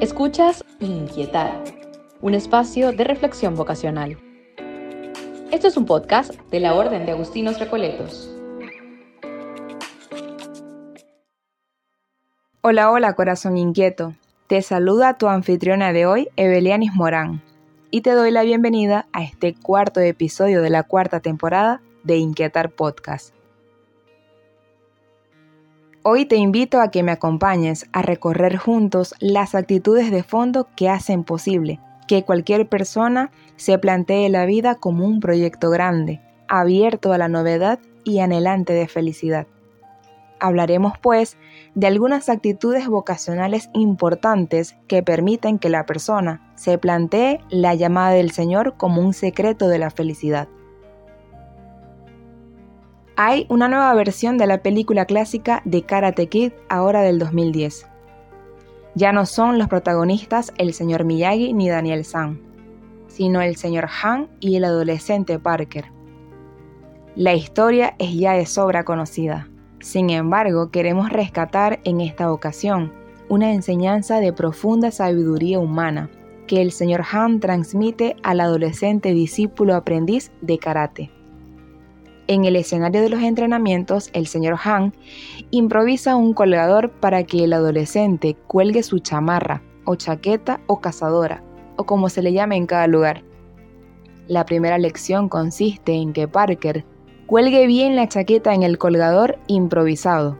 Escuchas Inquietar, un espacio de reflexión vocacional. Esto es un podcast de la Orden de Agustinos Recoletos. Hola, hola, corazón inquieto. Te saluda tu anfitriona de hoy, Evelianis Morán, y te doy la bienvenida a este cuarto episodio de la cuarta temporada de Inquietar Podcast. Hoy te invito a que me acompañes a recorrer juntos las actitudes de fondo que hacen posible que cualquier persona se plantee la vida como un proyecto grande, abierto a la novedad y anhelante de felicidad. Hablaremos pues de algunas actitudes vocacionales importantes que permiten que la persona se plantee la llamada del Señor como un secreto de la felicidad. Hay una nueva versión de la película clásica de Karate Kid ahora del 2010. Ya no son los protagonistas el señor Miyagi ni Daniel San, sino el señor Han y el adolescente Parker. La historia es ya de sobra conocida. Sin embargo, queremos rescatar en esta ocasión una enseñanza de profunda sabiduría humana que el señor Han transmite al adolescente discípulo aprendiz de karate. En el escenario de los entrenamientos, el señor Han improvisa un colgador para que el adolescente cuelgue su chamarra, o chaqueta, o cazadora, o como se le llame en cada lugar. La primera lección consiste en que Parker cuelgue bien la chaqueta en el colgador improvisado.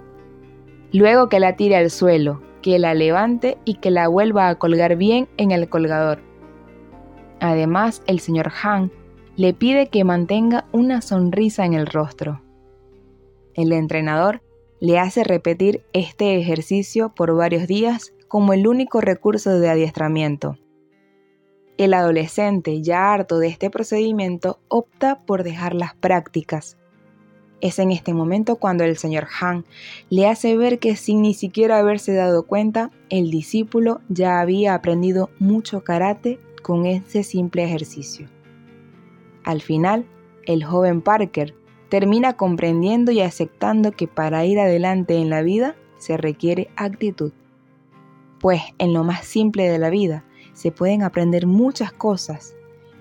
Luego que la tire al suelo, que la levante y que la vuelva a colgar bien en el colgador. Además, el señor Han le pide que mantenga una sonrisa en el rostro. El entrenador le hace repetir este ejercicio por varios días como el único recurso de adiestramiento. El adolescente, ya harto de este procedimiento, opta por dejar las prácticas. Es en este momento cuando el señor Han le hace ver que sin ni siquiera haberse dado cuenta, el discípulo ya había aprendido mucho karate con ese simple ejercicio. Al final, el joven Parker termina comprendiendo y aceptando que para ir adelante en la vida se requiere actitud. Pues en lo más simple de la vida se pueden aprender muchas cosas,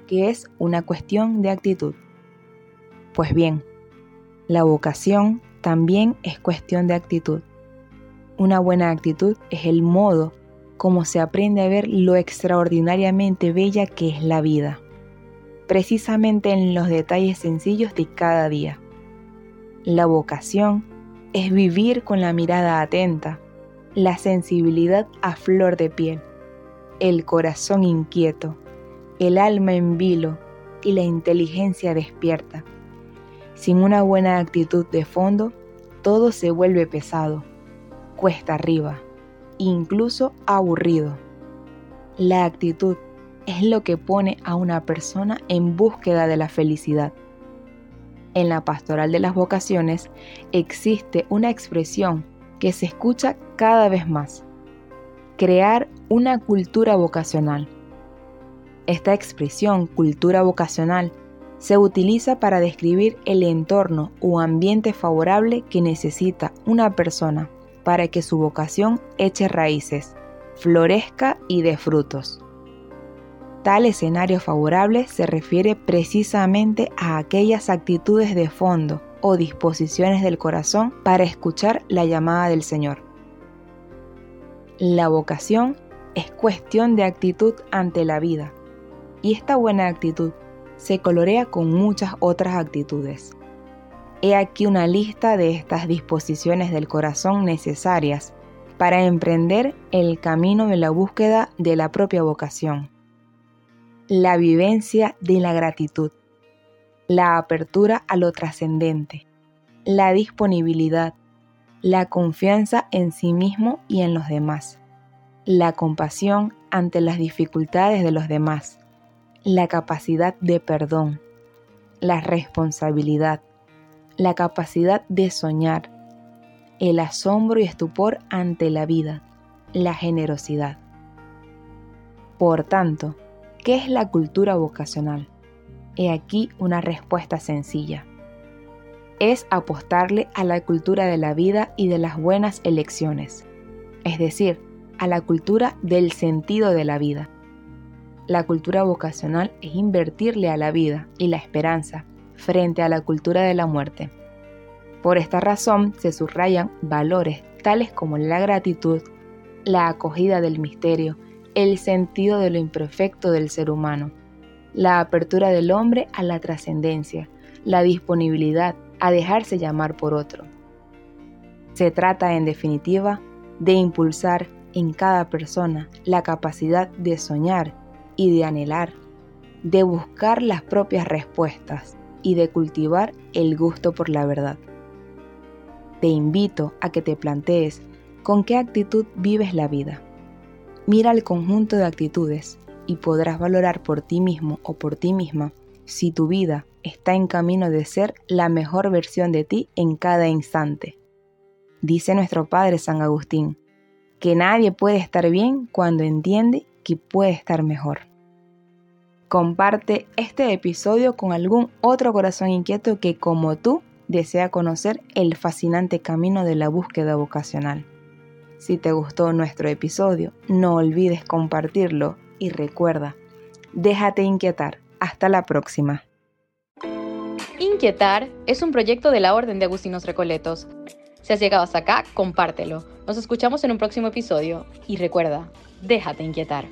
que es una cuestión de actitud. Pues bien, la vocación también es cuestión de actitud. Una buena actitud es el modo como se aprende a ver lo extraordinariamente bella que es la vida precisamente en los detalles sencillos de cada día. La vocación es vivir con la mirada atenta, la sensibilidad a flor de piel, el corazón inquieto, el alma en vilo y la inteligencia despierta. Sin una buena actitud de fondo, todo se vuelve pesado, cuesta arriba, incluso aburrido. La actitud es lo que pone a una persona en búsqueda de la felicidad. En la pastoral de las vocaciones existe una expresión que se escucha cada vez más. Crear una cultura vocacional. Esta expresión, cultura vocacional, se utiliza para describir el entorno o ambiente favorable que necesita una persona para que su vocación eche raíces, florezca y dé frutos. Tal escenario favorable se refiere precisamente a aquellas actitudes de fondo o disposiciones del corazón para escuchar la llamada del Señor. La vocación es cuestión de actitud ante la vida y esta buena actitud se colorea con muchas otras actitudes. He aquí una lista de estas disposiciones del corazón necesarias para emprender el camino de la búsqueda de la propia vocación la vivencia de la gratitud, la apertura a lo trascendente, la disponibilidad, la confianza en sí mismo y en los demás, la compasión ante las dificultades de los demás, la capacidad de perdón, la responsabilidad, la capacidad de soñar, el asombro y estupor ante la vida, la generosidad. Por tanto, ¿Qué es la cultura vocacional? He aquí una respuesta sencilla. Es apostarle a la cultura de la vida y de las buenas elecciones, es decir, a la cultura del sentido de la vida. La cultura vocacional es invertirle a la vida y la esperanza frente a la cultura de la muerte. Por esta razón se subrayan valores tales como la gratitud, la acogida del misterio, el sentido de lo imperfecto del ser humano, la apertura del hombre a la trascendencia, la disponibilidad a dejarse llamar por otro. Se trata, en definitiva, de impulsar en cada persona la capacidad de soñar y de anhelar, de buscar las propias respuestas y de cultivar el gusto por la verdad. Te invito a que te plantees con qué actitud vives la vida. Mira el conjunto de actitudes y podrás valorar por ti mismo o por ti misma si tu vida está en camino de ser la mejor versión de ti en cada instante. Dice nuestro Padre San Agustín, que nadie puede estar bien cuando entiende que puede estar mejor. Comparte este episodio con algún otro corazón inquieto que como tú desea conocer el fascinante camino de la búsqueda vocacional. Si te gustó nuestro episodio, no olvides compartirlo y recuerda, déjate inquietar. Hasta la próxima. Inquietar es un proyecto de la Orden de Agustinos Recoletos. Si has llegado hasta acá, compártelo. Nos escuchamos en un próximo episodio y recuerda, déjate inquietar.